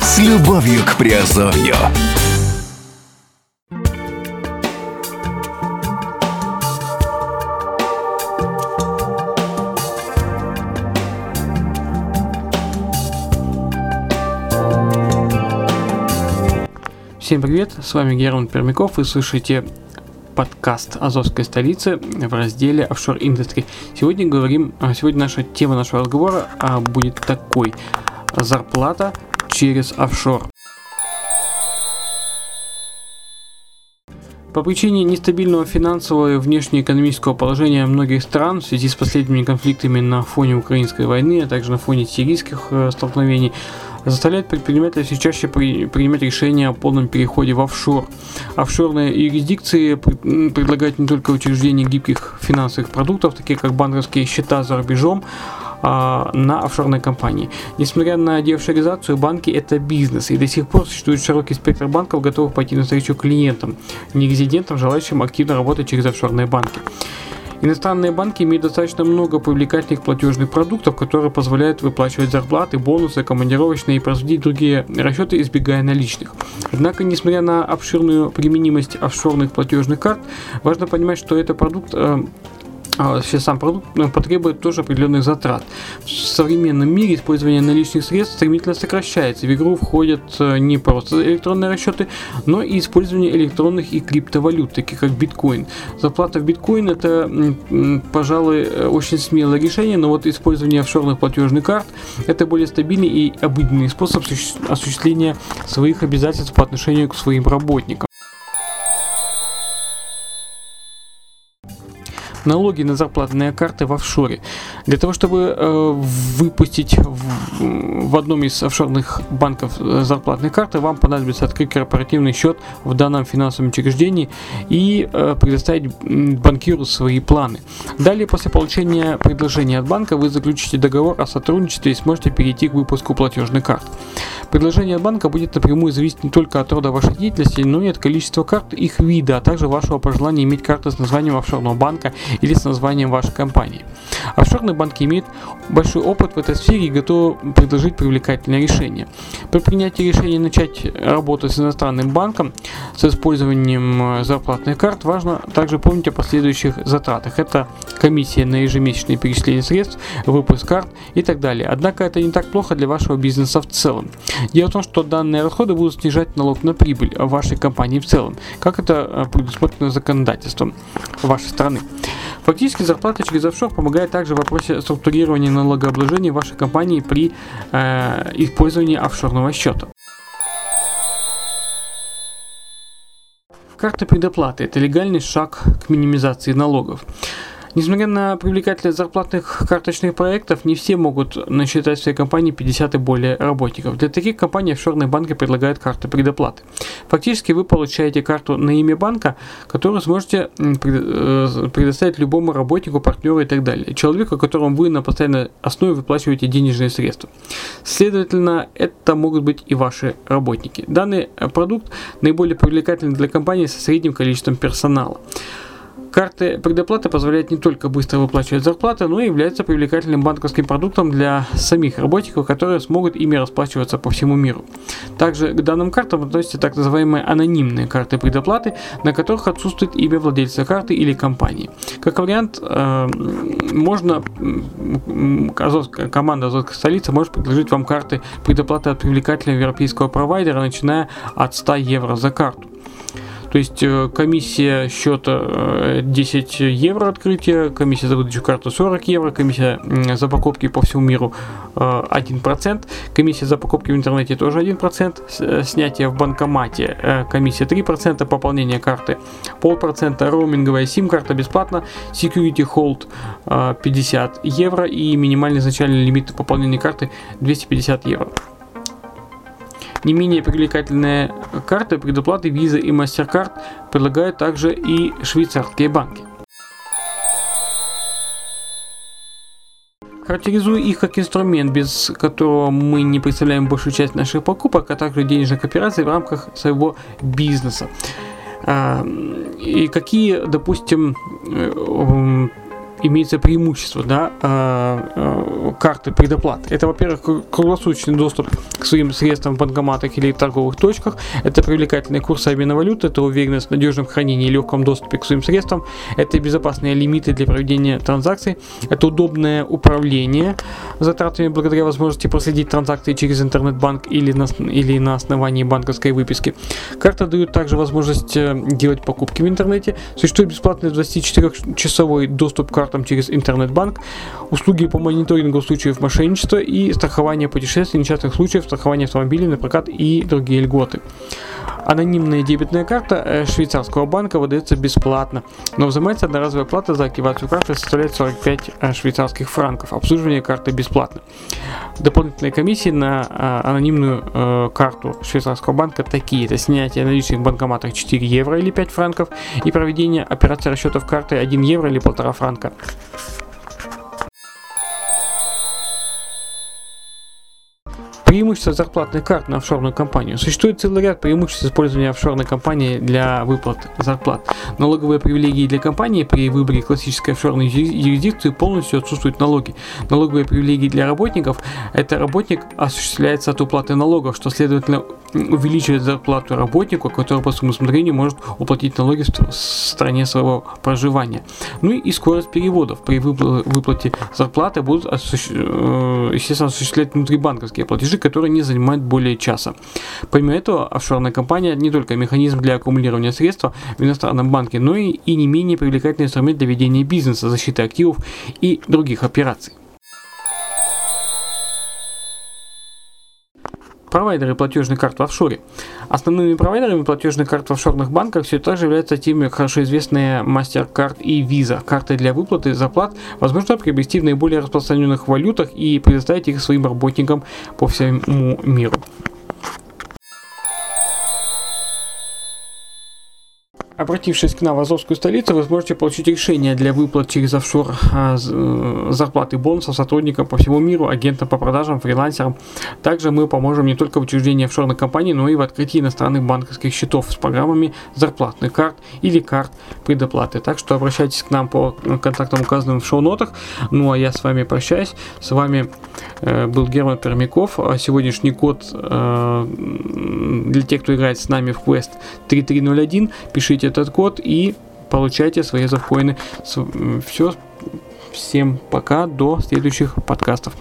С любовью к Приазовью. Всем привет, с вами Герман Пермяков, вы слышите подкаст Азовской столицы в разделе Offshore Industry. Сегодня говорим, а, сегодня наша тема нашего разговора а, будет такой. Зарплата через офшор. По причине нестабильного финансового и внешнеэкономического положения многих стран в связи с последними конфликтами на фоне украинской войны, а также на фоне сирийских э, столкновений, заставляет предпринимателей все чаще при, принимать решения о полном переходе в офшор. Офшорные юрисдикции пред- предлагают не только учреждение гибких финансовых продуктов, такие как банковские счета за рубежом, а, на офшорной компании. Несмотря на деофшоризацию, банки это бизнес, и до сих пор существует широкий спектр банков, готовых пойти навстречу клиентам, не резидентам, желающим активно работать через офшорные банки. Иностранные банки имеют достаточно много привлекательных платежных продуктов, которые позволяют выплачивать зарплаты, бонусы, командировочные и производить другие расчеты, избегая наличных. Однако, несмотря на обширную применимость офшорных платежных карт, важно понимать, что это продукт э, а, вообще сам продукт э, потребует тоже определенных затрат. В современном мире использование наличных средств стремительно сокращается. В игру входят э, не просто электронные расчеты, но и использование электронных и криптовалют, таких как биткоин. Заплата в биткоин это, пожалуй, э, очень смелое решение, но вот использование офшорных платежных карт это более стабильный и обыденный способ осуществ- осуществления своих обязательств по отношению к своим работникам. Налоги на зарплатные карты в офшоре. Для того, чтобы э, выпустить в, в одном из офшорных банков э, зарплатные карты, вам понадобится открыть корпоративный счет в данном финансовом учреждении и э, предоставить банкиру свои планы. Далее, после получения предложения от банка, вы заключите договор о сотрудничестве и сможете перейти к выпуску платежных карт. Предложение от банка будет напрямую зависеть не только от рода вашей деятельности, но и от количества карт, их вида, а также вашего пожелания иметь карты с названием офшорного банка или с названием вашей компании. Офшорные банки имеют большой опыт в этой сфере и готовы предложить привлекательное решение. При принятии решения начать работать с иностранным банком с использованием э, зарплатных карт важно также помнить о последующих затратах. Это комиссия на ежемесячные перечисления средств, выпуск карт и так далее. Однако это не так плохо для вашего бизнеса в целом. Дело в том, что данные расходы будут снижать налог на прибыль вашей компании в целом, как это э, предусмотрено законодательством вашей страны. Фактически зарплата через офшор помогает также в вопросе структурирования налогообложения вашей компании при э, использовании офшорного счета. Карта предоплаты – это легальный шаг к минимизации налогов. Несмотря на привлекательность зарплатных карточных проектов, не все могут насчитать в своей компании 50 и более работников. Для таких компаний офшорные банки предлагают карты предоплаты. Фактически вы получаете карту на имя банка, которую сможете э, предоставить любому работнику, партнеру и так далее. Человеку, которому вы на постоянной основе выплачиваете денежные средства. Следовательно, это могут быть и ваши работники. Данный э, продукт наиболее привлекательный для компании со средним количеством персонала. Карты предоплаты позволяют не только быстро выплачивать зарплаты, но и являются привлекательным банковским продуктом для самих работников, которые смогут ими расплачиваться по всему миру. Также к данным картам относятся так называемые анонимные карты предоплаты, на которых отсутствует имя владельца карты или компании. Как вариант, э, можно команда Азовской столицы может предложить вам карты предоплаты от привлекательного европейского провайдера, начиная от 100 евро за карту. То есть э, комиссия счета э, 10 евро открытие, комиссия за выдачу карты 40 евро, комиссия за покупки по всему миру э, 1%, комиссия за покупки в интернете тоже 1%, с- э, снятие в банкомате э, комиссия 3%, пополнение карты 0,5%, роуминговая сим-карта бесплатно, security hold э, 50 евро и минимальный изначальный лимит пополнения карты 250 евро. Не менее привлекательные карты предоплаты Visa и MasterCard предлагают также и швейцарские банки. Характеризую их как инструмент, без которого мы не представляем большую часть наших покупок, а также денежных операций в рамках своего бизнеса. А, и какие, допустим, э, имеется преимущество да, э, э, карты предоплат. Это, во-первых, круглосуточный доступ к своим средствам в банкоматах или торговых точках. Это привлекательный курс обмена валюты, это уверенность в надежном хранении и легком доступе к своим средствам. Это безопасные лимиты для проведения транзакций. Это удобное управление затратами благодаря возможности проследить транзакции через интернет-банк или на, или на основании банковской выписки. Карта дает также возможность э, делать покупки в интернете. Существует бесплатный 24-часовой доступ к картам через интернет-банк, услуги по мониторингу случаев мошенничества и страхование путешествий, несчастных случаев, страхование автомобилей на прокат и другие льготы. Анонимная дебетная карта э, швейцарского банка выдается бесплатно, но взимается одноразовая плата за активацию карты составляет 45 э, швейцарских франков. Обслуживание карты бесплатно. Дополнительные комиссии на э, анонимную карту швейцарского банка такие. Это снятие наличных в банкоматах 4 евро или 5 франков и проведение операции расчетов карты 1 евро или 1,5 франка. Преимущества зарплатных карт на офшорную компанию. Существует целый ряд преимуществ использования офшорной компании для выплат зарплат. Налоговые привилегии для компании при выборе классической офшорной юрисдикции полностью отсутствуют налоги. Налоговые привилегии для работников – это работник осуществляется от уплаты налогов, что следовательно увеличивает зарплату работнику, который по своему усмотрению может уплатить налоги в стране своего проживания. Ну и скорость переводов. При выплате зарплаты будут, э, естественно, осуществлять внутрибанковские платежи, которые не занимают более часа. Помимо этого, офшорная компания не только механизм для аккумулирования средств в иностранном банке, но и, и не менее привлекательный инструмент для ведения бизнеса, защиты активов и других операций. Провайдеры платежных карт в офшоре. Основными провайдерами платежных карт в офшорных банках все так же являются теми хорошо известные MasterCard и Visa. Карты для выплаты зарплат возможно приобрести в наиболее распространенных валютах и предоставить их своим работникам по всему миру. Обратившись к нам в Азовскую столицу, вы сможете получить решение для выплат через офшор а, э, зарплаты бонусов сотрудникам по всему миру, агентам по продажам, фрилансерам. Также мы поможем не только в учреждении офшорных компаний, но и в открытии иностранных банковских счетов с программами зарплатных карт или карт предоплаты. Так что обращайтесь к нам по контактам, указанным в шоу-нотах. Ну а я с вами прощаюсь. С вами э, был Герман Пермяков. А сегодняшний код э, для тех, кто играет с нами в квест 3301. Пишите этот код и получайте свои завкоины. Все, всем пока, до следующих подкастов.